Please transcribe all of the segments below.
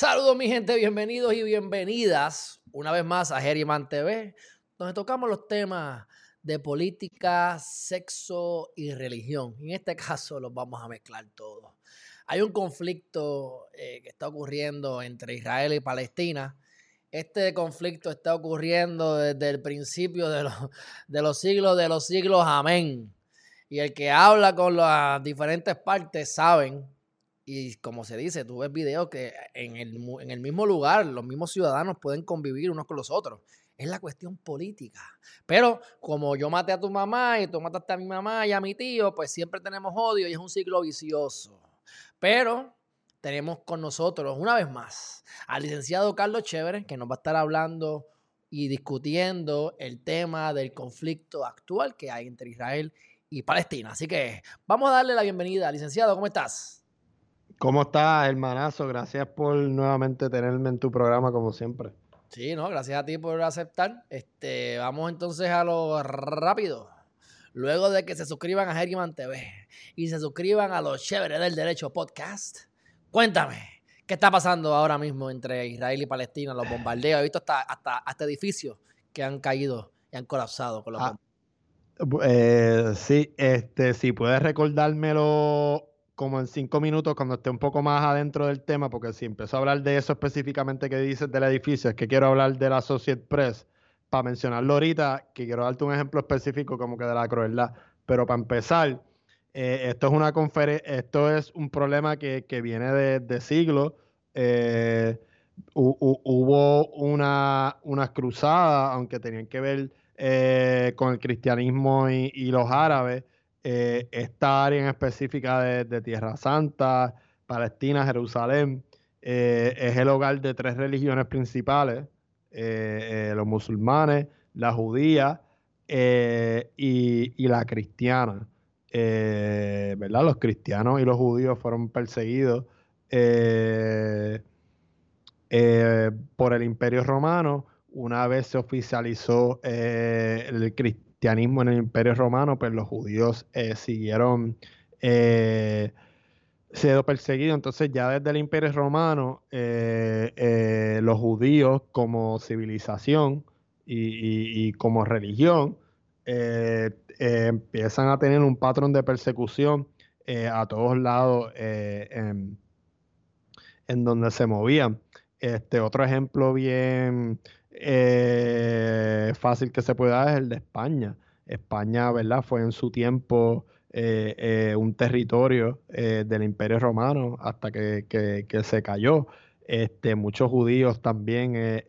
Saludos mi gente, bienvenidos y bienvenidas una vez más a Geriman TV, donde tocamos los temas de política, sexo y religión. En este caso los vamos a mezclar todos. Hay un conflicto eh, que está ocurriendo entre Israel y Palestina. Este conflicto está ocurriendo desde el principio de los, de los siglos de los siglos. Amén. Y el que habla con las diferentes partes saben y como se dice, tú ves videos que en el, en el mismo lugar los mismos ciudadanos pueden convivir unos con los otros. Es la cuestión política. Pero como yo maté a tu mamá y tú mataste a mi mamá y a mi tío, pues siempre tenemos odio y es un ciclo vicioso. Pero tenemos con nosotros, una vez más, al licenciado Carlos Chévere, que nos va a estar hablando y discutiendo el tema del conflicto actual que hay entre Israel y Palestina. Así que vamos a darle la bienvenida. Licenciado, ¿cómo estás? ¿Cómo estás, hermanazo? Gracias por nuevamente tenerme en tu programa, como siempre. Sí, no, gracias a ti por aceptar. Este, vamos entonces a lo rápido. Luego de que se suscriban a Herriman TV y se suscriban a los chéveres del derecho podcast, cuéntame, ¿qué está pasando ahora mismo entre Israel y Palestina? Los bombardeos, he visto hasta, hasta, edificios que han caído y han colapsado con los ah, eh, sí, este, si puedes recordármelo como en cinco minutos cuando esté un poco más adentro del tema, porque si empiezo a hablar de eso específicamente que dices del edificio, es que quiero hablar de la Associate Press, para mencionarlo ahorita, que quiero darte un ejemplo específico como que de la crueldad. Pero para empezar, eh, esto es una esto es un problema que, viene de, siglos. Eh, hubo una, unas cruzadas, aunque tenían que ver eh, con el cristianismo y los árabes, eh, esta área en específica de, Tierra Santa, Palestina, Jerusalén, eh, es el hogar de tres religiones principales, eh, los musulmanes, la judía y, la cristiana. Los cristianos y los judíos fueron perseguidos por el imperio romano una vez se oficializó el cristianismo cristianismo en el Imperio Romano, pues los judíos eh, siguieron eh, siendo perseguidos. Entonces ya desde el Imperio Romano, eh, los judíos como civilización y, como religión empiezan a tener un patrón de persecución a todos lados en, en, donde se movían. Este otro ejemplo bien eh, fácil que se puede dar es el de España. España, ¿verdad? Fue en su tiempo eh, eh, un territorio del Imperio Romano hasta que, se cayó. Este, muchos judíos también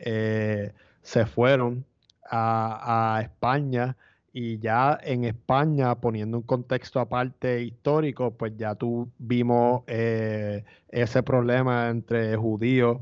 se fueron a, a, España y ya en España, poniendo un contexto aparte histórico, pues ya tuvimos ese problema entre judíos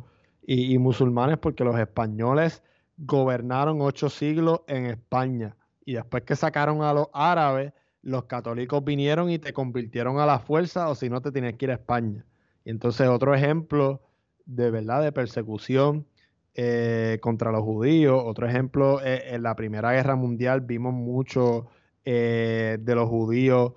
y, musulmanes porque los españoles gobernaron ocho siglos en España y después que sacaron a los árabes, los católicos vinieron y te convirtieron a la fuerza o si no te tienes que ir a España. Y entonces otro ejemplo de verdad de persecución eh, contra los judíos, otro ejemplo, eh, en la Primera Guerra Mundial vimos mucho eh, de los judíos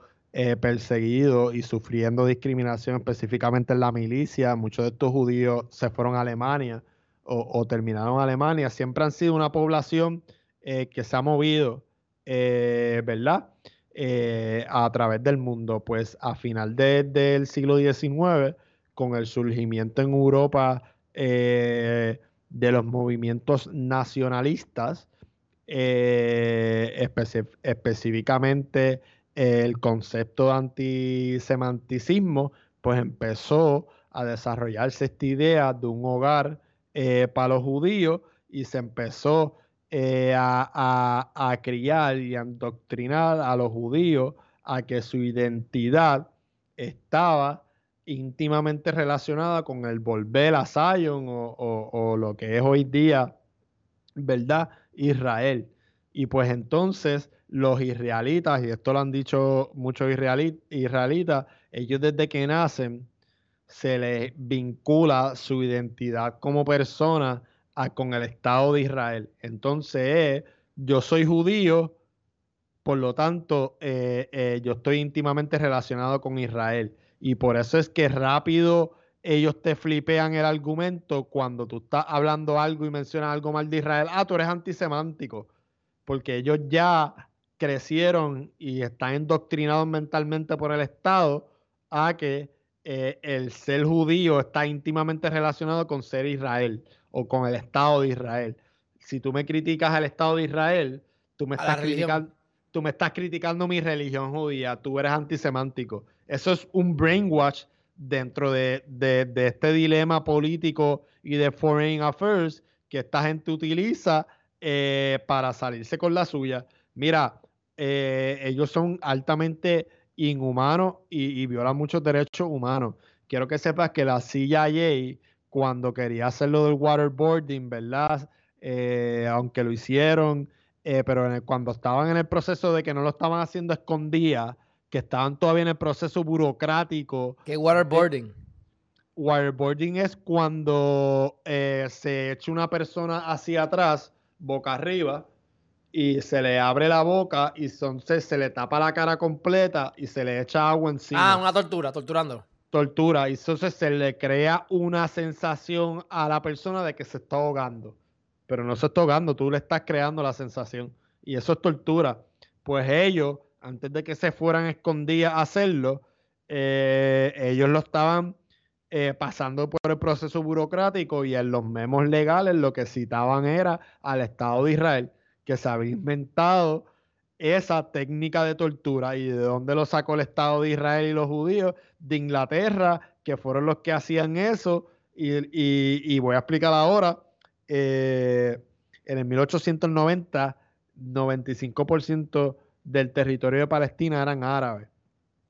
perseguidos y sufriendo discriminación específicamente en la milicia. Muchos de estos judíos se fueron a Alemania o, terminaron en Alemania, siempre han sido una población eh, que se ha movido, eh, ¿verdad? Eh, a través del mundo. Pues a final del siglo XIX, con el surgimiento en Europa de los movimientos nacionalistas, específicamente el concepto de antisemanticismo, pues empezó a desarrollarse esta idea de un hogar eh, para los judíos y se empezó eh, a, criar y a adoctrinar a los judíos a que su identidad estaba íntimamente relacionada con el volver a Zion o, lo que es hoy día, ¿verdad? Israel. Y pues entonces los israelitas, y esto lo han dicho muchos israelitas, ellos desde que nacen se le vincula su identidad como persona con el Estado de Israel. Entonces, yo soy judío, por lo tanto, eh, eh, yo estoy íntimamente relacionado con Israel. Y por eso es que rápido ellos te flipean el argumento cuando tú estás hablando algo y mencionas algo mal de Israel. Ah, tú eres antisemántico. Porque ellos ya crecieron y están endoctrinados mentalmente por el Estado a que eh, el ser judío está íntimamente relacionado con ser Israel o con el Estado de Israel. Si tú me criticas al Estado de Israel, tú me, estás criticando, tú me estás criticando mi religión judía, tú eres antisemántico. Eso es un brainwash dentro de, este dilema político y de foreign affairs que esta gente utiliza eh, para salirse con la suya. Mira, eh, ellos son altamente inhumanos y, violan muchos derechos humanos. Quiero que sepas que la CIA, cuando quería hacer lo del waterboarding, ¿verdad? Eh, aunque lo hicieron, pero cuando estaban en el proceso de que no lo estaban haciendo escondida, que estaban todavía en el proceso burocrático. ¿Qué waterboarding? waterboarding es cuando se echa una persona hacia atrás, boca arriba, y se le abre la boca y entonces se le tapa la cara completa y se le echa agua encima. Ah, una tortura, torturando. Tortura, y entonces se le crea una sensación a la persona de que se está ahogando. Pero no se está ahogando, tú le estás creando la sensación. Y eso es tortura. Pues ellos, antes de que se fueran escondidas a hacerlo, eh, ellos lo estaban eh, pasando por el proceso burocrático y en los memos legales lo que citaban era al Estado de Israel que se había inventado esa técnica de tortura y de dónde lo sacó el Estado de Israel y los judíos, de Inglaterra, que fueron los que hacían eso, y, voy a explicar ahora, eh, en el 1890, 95% del territorio de Palestina eran árabes.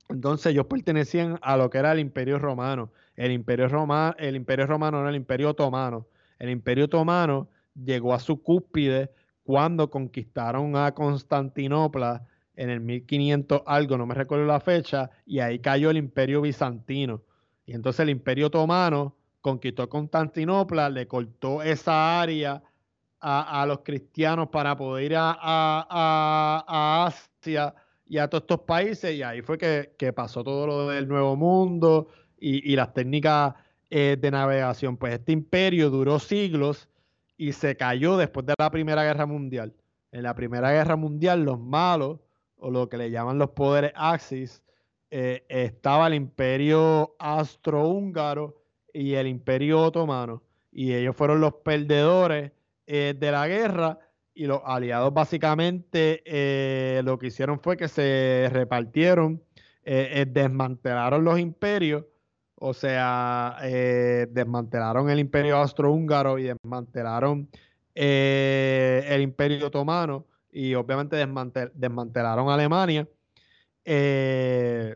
Entonces ellos pertenecían a lo que era el Imperio Romano. El Imperio, Roma, el Imperio Romano era el Imperio Otomano. El Imperio Otomano llegó a su cúspide cuando conquistaron a Constantinopla en el 1500 algo, no me recuerdo la fecha, y ahí cayó el imperio bizantino. Y entonces el imperio otomano conquistó Constantinopla, le cortó esa área a, los cristianos para poder ir a, Asia y a todos estos países, y ahí fue que, pasó todo lo del Nuevo Mundo y, las técnicas eh, de navegación. Pues este imperio duró siglos y se cayó después de la Primera Guerra Mundial. En la Primera Guerra Mundial, los malos, o lo que le llaman los poderes Axis, eh, estaba el Imperio Austrohúngaro y el Imperio Otomano. Y ellos fueron los perdedores eh, de la guerra. Y los aliados básicamente eh, lo que hicieron fue que se repartieron, desmantelaron los imperios o sea, eh, desmantelaron el imperio austrohúngaro y desmantelaron eh, el imperio otomano y obviamente desmantelaron Alemania. Eh,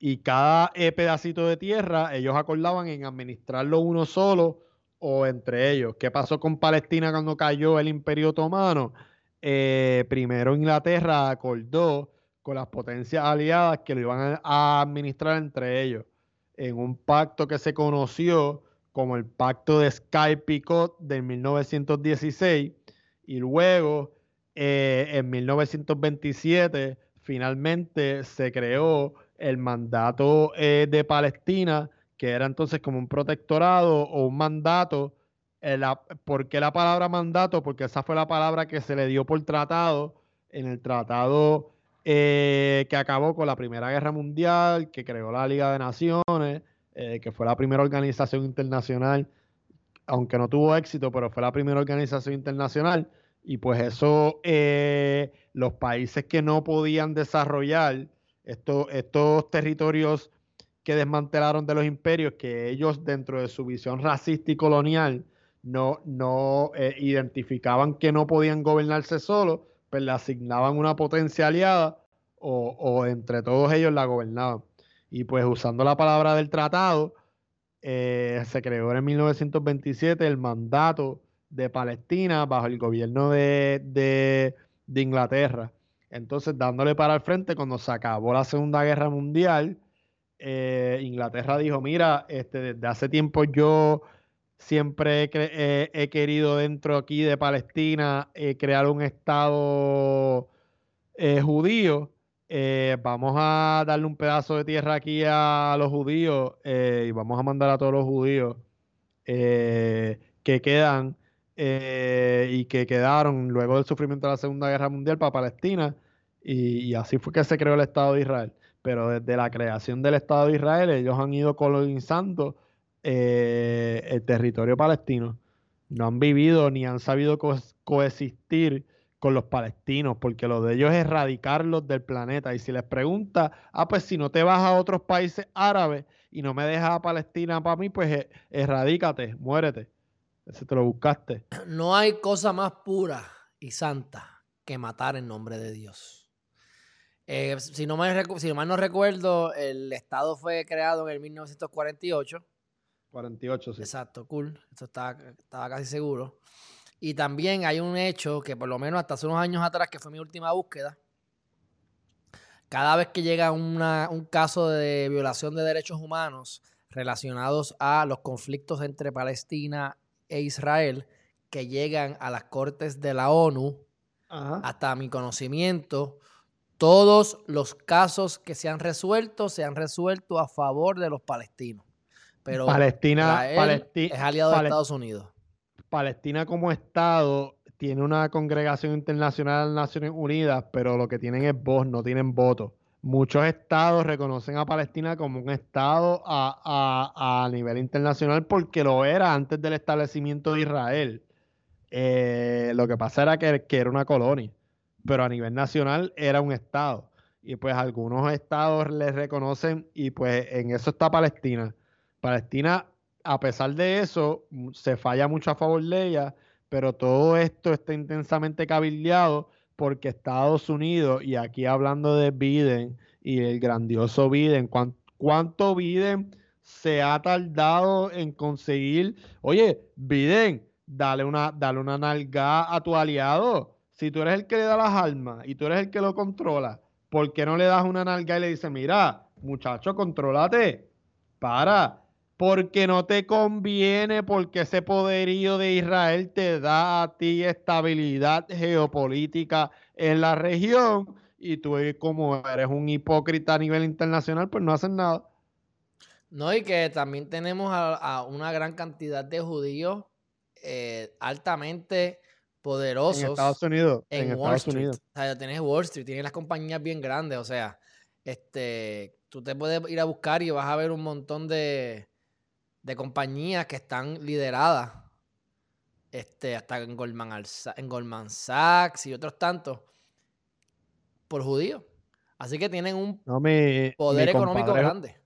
y cada pedacito de tierra ellos acordaban en administrarlo uno solo o entre ellos. ¿Qué pasó con Palestina cuando cayó el imperio otomano? primero Inglaterra acordó con las potencias aliadas que lo iban a administrar entre ellos en un pacto que se conoció como el Pacto de Sky-Picot de 1916 y luego eh, en 1927 finalmente se creó el mandato eh, de Palestina, que era entonces como un protectorado o un mandato. Eh, ¿Por qué la palabra mandato? Porque esa fue la palabra que se le dio por tratado en el tratado eh, que acabó con la Primera Guerra Mundial, que creó la Liga de Naciones, eh, que fue la primera organización internacional, aunque no tuvo éxito, pero fue la primera organización internacional. Y pues eso, eh, los países que no podían desarrollar estos, territorios que desmantelaron de los imperios, que ellos dentro de su visión racista y colonial no, no identificaban que no podían gobernarse solos, pues le asignaban una potencia aliada o, entre todos ellos la gobernaban. Y pues usando la palabra del tratado, eh, se creó en 1927 el mandato de Palestina bajo el gobierno de, Inglaterra. Entonces, dándole para el frente, cuando se acabó la Segunda Guerra Mundial, eh, Inglaterra dijo, mira, este, desde hace tiempo yo siempre he, querido dentro aquí de Palestina eh, crear un Estado eh, judío eh, vamos a darle un pedazo de tierra aquí a los judíos eh, y vamos a mandar a todos los judíos eh, que quedan y que quedaron luego del sufrimiento de la Segunda Guerra Mundial para Palestina. Y, así fue que se creó el Estado de Israel. Pero desde la creación del Estado de Israel, ellos han ido colonizando el territorio palestino. No han vivido ni han sabido coexistir con los palestinos, porque lo de ellos es erradicarlos del planeta. Y si les pregunta, ah, pues si no te vas a otros países árabes y no me dejas a Palestina para mí, pues eh, erradícate, muérete. Ese te lo buscaste. No hay cosa más pura y santa que matar en nombre de Dios. Eh, si, no me, si mal no recuerdo, el Estado fue creado en el 1948. 48, sí. Exacto, cool. Esto estaba, estaba casi seguro. Y también hay un hecho que por lo menos hasta hace unos años atrás, que fue mi última búsqueda, cada vez que llega un caso de violación de derechos humanos relacionados a los conflictos entre Palestina e Israel, que llegan a las cortes de la ONU, hasta mi conocimiento, todos los casos que se han resuelto se han resuelto a favor de los palestinos. Pero Palestina, es aliado de Estados Unidos. Palestina como Estado tiene una congregación internacional de Naciones Unidas, pero lo que tienen es voz, no tienen voto. Muchos estados reconocen a Palestina como un estado a, nivel internacional porque lo era antes del establecimiento de Israel. Eh, lo que pasa era que, que era una colonia, pero a nivel nacional era un estado. Y pues algunos estados le reconocen y pues en eso está Palestina. Palestina a pesar de eso, se falla mucho a favor de ella, pero todo esto está intensamente cabildeado porque Estados Unidos, y aquí hablando de Biden y el grandioso Biden, ¿cuánto, Biden se ha tardado en conseguir? Oye, Biden, dale una, dale una a tu aliado. Si tú eres el que le da las armas y tú eres el que lo controla, ¿por qué no le das una nalga y le dices, mira, muchacho, contrólate? Para, porque no te conviene, porque ese poderío de Israel te da a ti estabilidad geopolítica en la región y tú como eres un hipócrita a nivel internacional, pues no haces nada. No, y que también tenemos a, una gran cantidad de judíos eh, altamente poderosos. En Estados Unidos. En, Estados Unidos. O sea, tienes Wall Street, tienes las compañías bien grandes, o sea, este, tú te puedes ir a buscar y vas a ver un montón de, de compañías que están lideradas, este, hasta en Goldman, en Goldman Sachs y otros tantos, por judíos. Así que tienen un poder económico grande.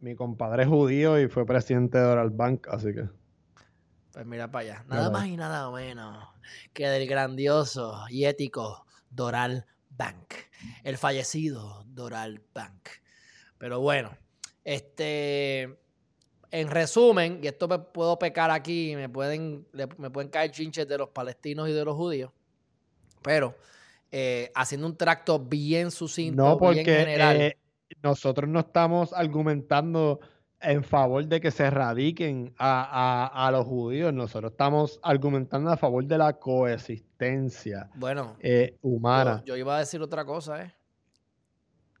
Mi compadre es judío y fue presidente de Doral Bank, así que. Pues mira para allá. Nada más y nada menos que del grandioso y ético Doral Bank. El fallecido Doral Bank. Pero bueno, este en resumen, y esto me puedo pecar aquí, me pueden, me pueden caer chinches de los palestinos y de los judíos, pero eh, haciendo un tracto bien sucinto, no porque, bien general. Eh, nosotros no estamos argumentando en favor de que se erradiquen a, los judíos, nosotros estamos argumentando a favor de la coexistencia bueno, eh, humana. Yo, iba a decir otra cosa, ¿eh?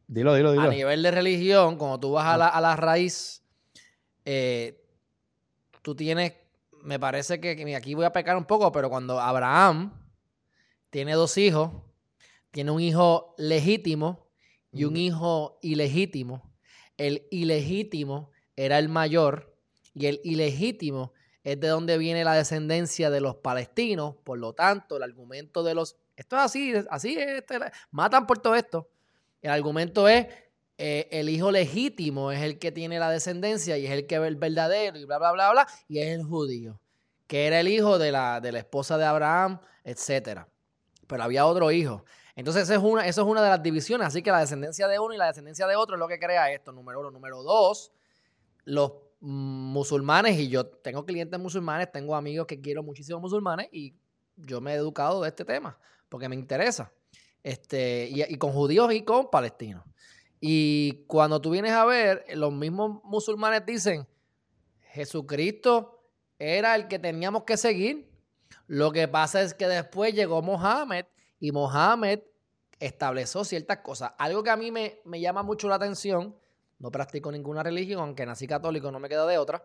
Dilo, dilo, dilo. A nivel de religión, cuando tú vas a la, a la raíz eh, tú tienes, me parece que, aquí voy a pecar un poco, pero cuando Abraham tiene dos hijos, tiene un hijo legítimo y un hijo ilegítimo, el ilegítimo era el mayor y el ilegítimo es de donde viene la descendencia de los palestinos, por lo tanto, el argumento de los... Esto es así, así es, este, matan por todo esto. El argumento es eh, el hijo legítimo es el que tiene la descendencia y es el que ve el verdadero y bla, bla, bla, bla, y es el judío, que era el hijo de la, de la esposa de Abraham, etc. Pero había otro hijo. Entonces, eso es, una, eso es una de las divisiones. Así que la descendencia de uno y la descendencia de otro es lo que crea esto, número uno. Número dos, los musulmanes, y yo tengo clientes musulmanes, tengo amigos que quiero muchísimo musulmanes, y yo me he educado de este tema, porque me interesa. Este, y con judíos y con palestinos. Y cuando tú vienes a ver, los mismos musulmanes dicen, Jesucristo era el que teníamos que seguir. Lo que pasa es que después llegó Mohammed y Mohammed estableció ciertas cosas. Algo que a mí me, me llama mucho la atención, no practico ninguna religión, aunque nací católico, no me quedo de otra.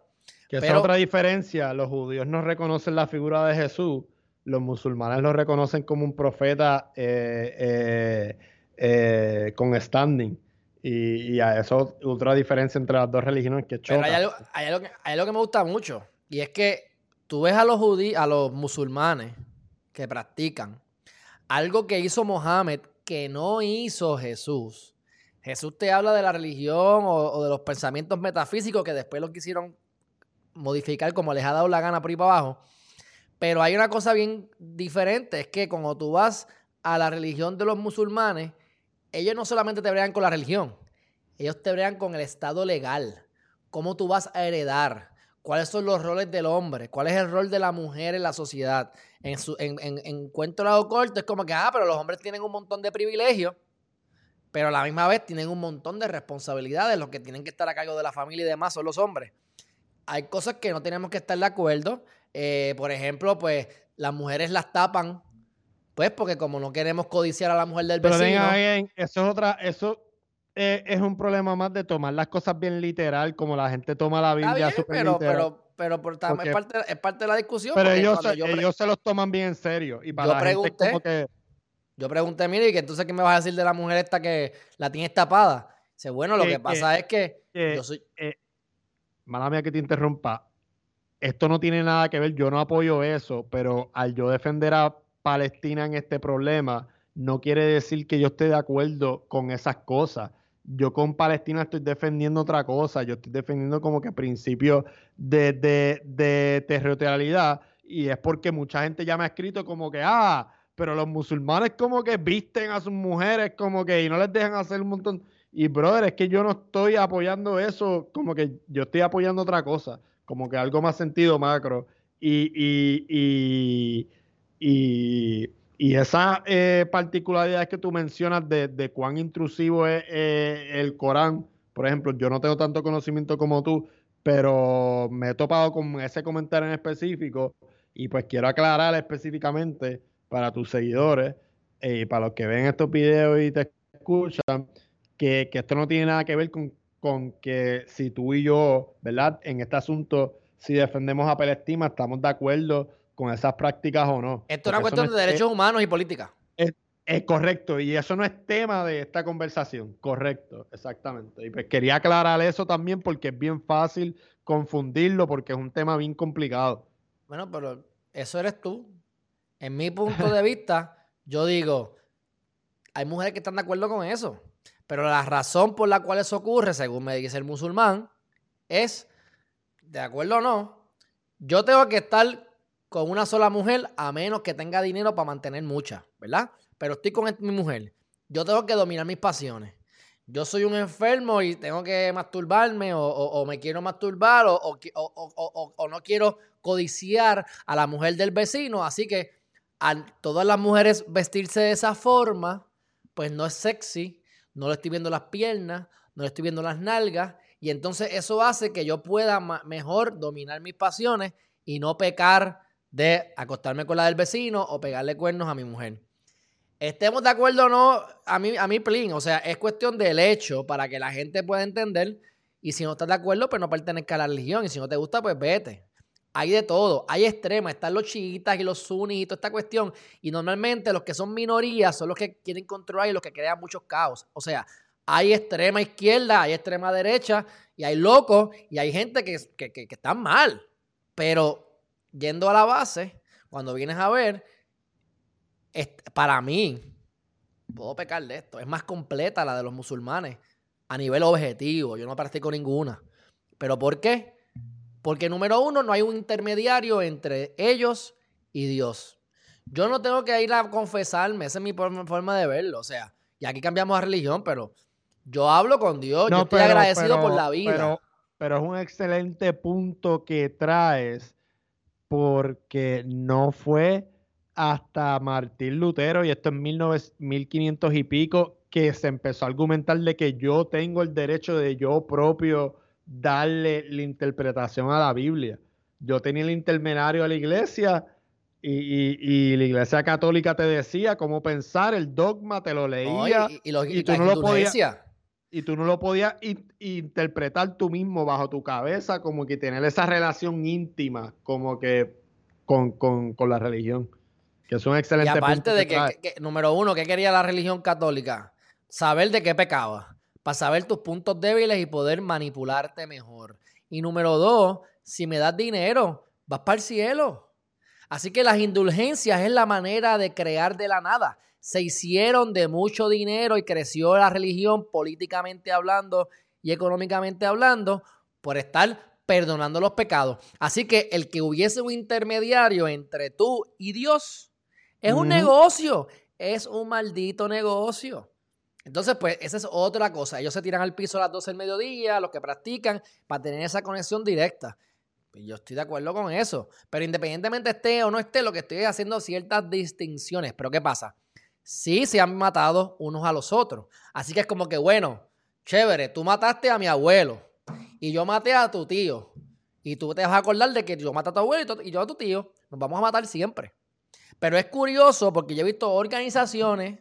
Que es otra diferencia. Los judíos no reconocen la figura de Jesús, los musulmanes lo reconocen como un profeta eh, eh, eh, con standing. Y, a eso otra diferencia entre las dos religiones que choca. Pero hay algo, hay, algo que, hay algo que me gusta mucho, y es que tú ves a los judíos, a los musulmanes que practican algo que hizo Mohammed que no hizo Jesús. Jesús te habla de la religión o, de los pensamientos metafísicos que después lo quisieron modificar como les ha dado la gana por ahí para abajo. Pero hay una cosa bien diferente, es que cuando tú vas a la religión de los musulmanes, ellos no solamente te bregan con la religión, ellos te bregan con el estado legal, cómo tú vas a heredar, cuáles son los roles del hombre, cuál es el rol de la mujer en la sociedad. En, su, lado corto es como que, ah, pero los hombres tienen un montón de privilegios, pero a la misma vez tienen un montón de responsabilidades. Los que tienen que estar a cargo de la familia y demás son los hombres. Hay cosas que no tenemos que estar de acuerdo. Eh, por ejemplo, pues las mujeres las tapan, pues porque como no queremos codiciar a la mujer del vecino. Pero bien, eso es otra, eso eh, es un problema más de tomar las cosas bien literal, como la gente toma la Biblia super pero, literal. Pero, pero, también es, parte, es, parte, de la discusión. Pero ellos, ellos se los toman bien en serio. Y para yo la pregunté, como que... Yo pregunté, mire, ¿y que entonces qué me vas a decir de la mujer esta que la tiene tapada? Dice, bueno, lo que, pasa es que, yo soy... Eh, mala mía que te interrumpa. Esto no tiene nada que ver, yo no apoyo eso, pero al yo defender a Palestina en este problema, no quiere decir que yo esté de acuerdo con esas cosas yo con Palestina estoy defendiendo otra cosa, yo estoy defendiendo como que principios de, de, territorialidad y es porque mucha gente ya me ha escrito como que, ah, pero los musulmanes como que visten a sus mujeres como que y no les dejan hacer un montón. Y brother, es que yo no estoy apoyando eso, como que yo estoy apoyando otra cosa, como que algo más sentido macro. Y, y, y, y y esa eh, particularidad que tú mencionas de, cuán intrusivo es eh, el Corán, por ejemplo, yo no tengo tanto conocimiento como tú, pero me he topado con ese comentario en específico y pues quiero aclarar específicamente para tus seguidores eh, y para los que ven estos videos y te escuchan, que, que esto no tiene nada que ver con, con, que si tú y yo, ¿verdad? En este asunto, si defendemos a Palestina, estamos de acuerdo con esas prácticas o no. Esto es una cuestión de derechos humanos y política. Es, correcto, y eso no es tema de esta conversación. Correcto, exactamente. Y pues quería aclarar eso también porque es bien fácil confundirlo porque es un tema bien complicado. Bueno, pero eso eres tú. En mi punto de vista, yo digo, hay mujeres que están de acuerdo con eso, pero la razón por la cual eso ocurre, según me dice el musulmán, es, de acuerdo o no, yo tengo que estar con una sola mujer a menos que tenga dinero para mantener muchas, ¿verdad? Pero estoy con mi mujer. Yo tengo que dominar mis pasiones. Yo soy un enfermo y tengo que masturbarme o, me quiero masturbar o, o, no quiero codiciar a la mujer del vecino. Así que a todas las mujeres vestirse de esa forma, pues no es sexy, no le estoy viendo las piernas, no le estoy viendo las nalgas. Y entonces eso hace que yo pueda mejor dominar mis pasiones y no pecar de acostarme con la del vecino o pegarle cuernos a mi mujer. Estemos de acuerdo o no, a mí, a mí, plin, o sea, es cuestión del hecho para que la gente pueda entender. Y si no estás de acuerdo, pues no pertenezca a la religión. Y si no te gusta, pues vete. Hay de todo, hay extremas, están los chiitas y los sunnis y toda esta cuestión. Y normalmente los que son minorías son los que quieren controlar y los que crean muchos caos. O sea, hay extrema izquierda, hay extrema derecha, y hay locos, y hay gente que, que, que están mal. Pero yendo a la base, cuando vienes a ver, para mí, puedo pecar de esto, es más completa la de los musulmanes a nivel objetivo. Yo no practico ninguna. ¿Pero por qué? Porque número uno, no hay un intermediario entre ellos y Dios. Yo no tengo que ir a confesarme, esa es mi forma de verlo. O sea, y aquí cambiamos a religión, pero yo hablo con Dios, yo estoy agradecido por la vida. Pero, pero, es un excelente punto que traes porque no fue hasta Martín Lutero, y esto en 1500 y pico, que se empezó a argumentar de que yo tengo el derecho de yo propio darle la interpretación a la Biblia. Yo tenía el intermediario a la iglesia Y, la iglesia católica te decía cómo pensar, el dogma te lo leía. y, tú no lo podías, y tú no lo podías interpretar tú mismo bajo tu cabeza, como que tener esa relación íntima, como que con, la religión. Que es un excelente Y aparte de que, número uno, ¿qué quería la religión católica? Saber de qué pecaba, para saber tus puntos débiles y poder manipularte mejor. Y número dos, si me das dinero, vas para el cielo. Así que las indulgencias es la manera de crear de la nada. Se hicieron de mucho dinero y creció la religión políticamente hablando y económicamente hablando por estar perdonando los pecados. Así que el que hubiese un intermediario entre tú y Dios es un negocio, es un maldito negocio. Entonces, pues, esa es otra cosa. Ellos se tiran al piso a las 12 del mediodía, los que practican, para tener esa conexión directa. Pues yo estoy de acuerdo con eso. Pero independientemente esté o no esté, lo que estoy haciendo ciertas distinciones. Pero ¿qué pasa? Sí se han matado unos a los otros. Así que es como que, bueno, chévere, tú mataste a mi abuelo y yo maté a tu tío. Y tú te vas a acordar de que yo maté a tu abuelo y yo a tu tío. Nos vamos a matar siempre. Pero es curioso porque yo he visto organizaciones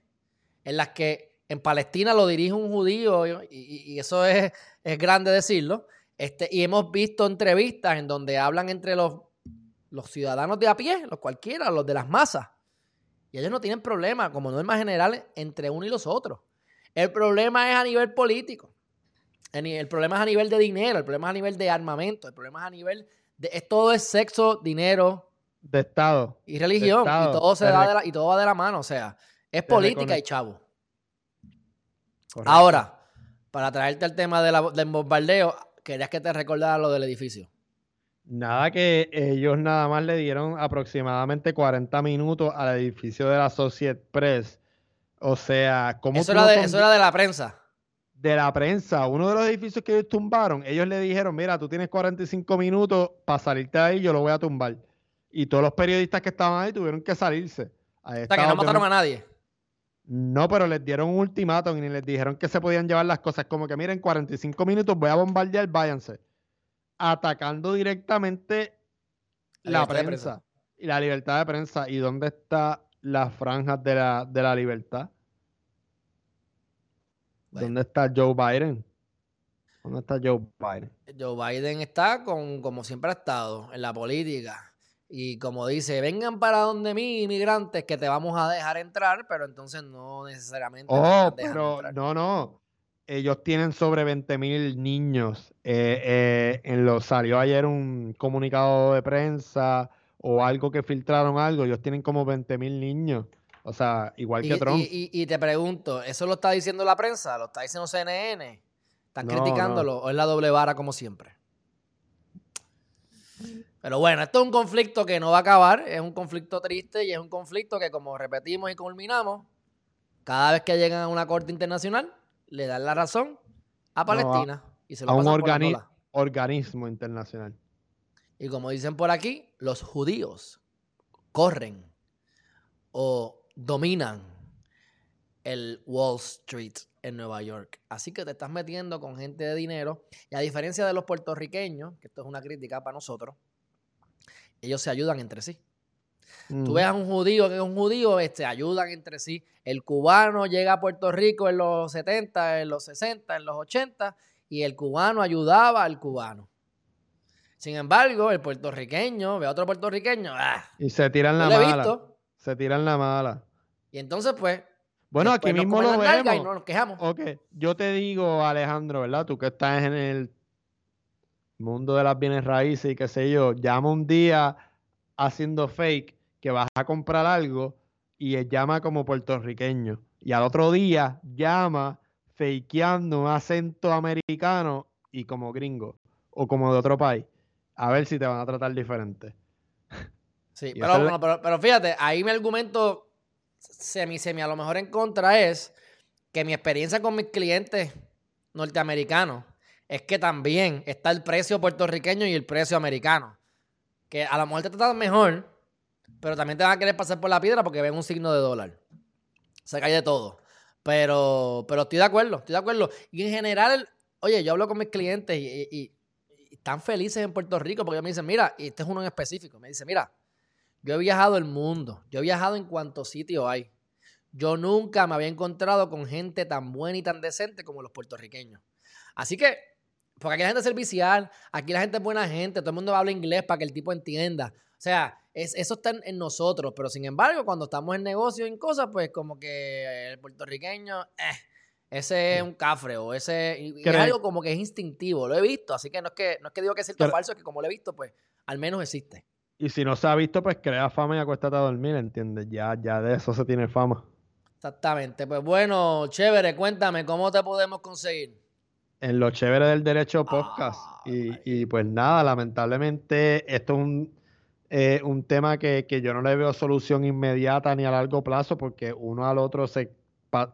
en las que en Palestina lo dirige un judío y, eso es, es, grande decirlo. Este, y hemos visto entrevistas en donde hablan entre los, los ciudadanos de a pie, los cualquiera, los de las masas. Y ellos no tienen problema, como norma general, entre uno y los otros. El problema es a nivel político. El problema es a nivel de dinero, el problema es a nivel de armamento, el problema es a nivel de... Es, todo es sexo, dinero. De Estado. Y religión. y todo se da y todo va de la mano. O sea, es política y chavo. Ahora, para traerte el tema del bombardeo, querías que te recordara lo del edificio. Nada, que ellos nada más le dieron aproximadamente 40 minutos al edificio de la Associate Press. O sea, ¿cómo eso, era de, eso era de la prensa. De la prensa. Uno de los edificios que ellos tumbaron, ellos le dijeron, mira, tú tienes 45 minutos para salirte de ahí, yo lo voy a tumbar. Y todos los periodistas que estaban ahí tuvieron que salirse. o sea, que no mataron a nadie. No, pero les dieron un ultimátum y les dijeron que se podían llevar las cosas. Como que, miren, 45 minutos voy a bombardear, váyanse. Atacando directamente la, prensa, y la libertad de prensa. ¿Y dónde está las franjas de la, de la libertad? ¿Dónde está Joe Biden? ¿Dónde está Joe Biden? Joe Biden está con, como siempre ha estado, en la política y como dice, vengan para donde mí, inmigrantes, que te vamos a dejar entrar, pero entonces no necesariamente. Oh, pero no, no. Ellos tienen sobre 20 mil niños. Eh, eh, en lo, salió ayer un comunicado de prensa o algo que filtraron algo. Ellos tienen como 20 mil niños. O sea, igual que Trump. Y, te pregunto, ¿eso lo está diciendo la prensa? ¿Lo está diciendo CNN? ¿Están criticándolo o es la doble vara como siempre? Pero bueno, esto es un conflicto que no va a acabar, es un conflicto triste y es un conflicto que como repetimos y culminamos, cada vez que llegan a una corte internacional, le dan la razón a Palestina y se lo a un organismo internacional. Y como dicen por aquí, los judíos corren o dominan el Wall Street en Nueva York. Así que te estás metiendo con gente de dinero. Y a diferencia de los puertorriqueños, que esto es una crítica para nosotros, ellos se ayudan entre sí. Tú ves a un judío que es un judío, este, ayudan entre sí. El cubano llega a Puerto Rico en los 70, en los 60, en los 80, y el cubano ayudaba al cubano. Sin embargo, el puertorriqueño ve a otro puertorriqueño. ¡ah! Y se tiran la mala. Se tiran la mala. Y entonces, pues. Bueno, aquí mismo lo vemos. Y no nos quejamos. Ok, yo te digo, Alejandro, ¿verdad? Tú que estás en el mundo de las bienes raíces y qué sé yo, llama un día haciendo fake que vas a comprar algo y él llama como puertorriqueño. Y al otro día llama fakeando un acento americano y como gringo o como de otro país. A ver si te van a tratar diferente. Sí, pero, pero, fíjate, ahí mi argumento semi, semi a lo mejor en contra es que mi experiencia con mis clientes norteamericanos es que también está el precio puertorriqueño y el precio americano. Que a lo mejor te tratan mejor, pero también te van a querer pasar por la piedra porque ven un signo de dólar. Se cae de todo. Pero, pero estoy de acuerdo, estoy de acuerdo. Y en general, oye, yo hablo con mis clientes y, están felices en Puerto Rico porque me dicen, mira, y este es uno en específico, me dice, mira, Yo he viajado el mundo. Yo he viajado en cuantos sitios hay. Yo nunca me había encontrado con gente tan buena y tan decente como los puertorriqueños. Así que, porque aquí la gente es servicial, aquí la gente es buena gente, todo el mundo habla inglés para que el tipo entienda. O sea, eso está en, nosotros, pero sin embargo, cuando estamos en negocios, en cosas, pues como que el puertorriqueño, eh, ese es un cafre o ese es algo como que es instintivo, lo he visto, así que no es que no es que digo que es cierto falso, es que como lo he visto, pues al menos existe. Y si no se ha visto, pues crea fama y acuéstate a dormir, ¿entiendes? Ya, ya de eso se tiene fama. Exactamente. Pues bueno, chévere, cuéntame, ¿cómo te podemos conseguir? En lo chévere del derecho podcast. Ah, y, pues nada, lamentablemente esto es un, eh, un tema que, yo no le veo solución inmediata ni a largo plazo porque uno al otro se,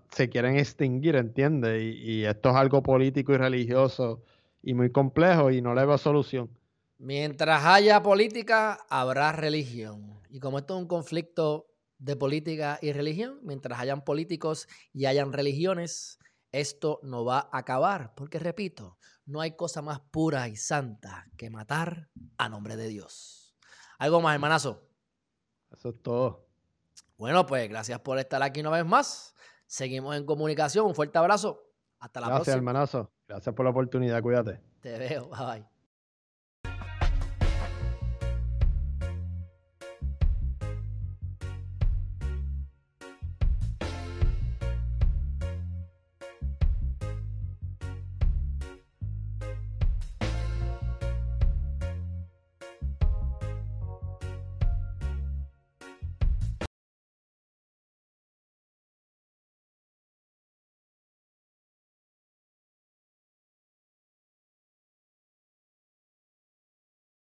se quieren extinguir, ¿entiendes? Y, y esto es algo político y religioso y muy complejo y no le veo solución. Mientras haya política, habrá religión. Y como esto es un conflicto de política y religión, mientras hayan políticos y hayan religiones, esto no va a acabar. Porque, repito, no hay cosa más pura y santa que matar a nombre de Dios. ¿Algo más, hermanazo? Eso es todo. Bueno, pues gracias por estar aquí una vez más. Seguimos en comunicación. Un fuerte abrazo. Hasta la próxima. Gracias, hermanazo. Gracias por la oportunidad. Cuídate. Te veo. Bye.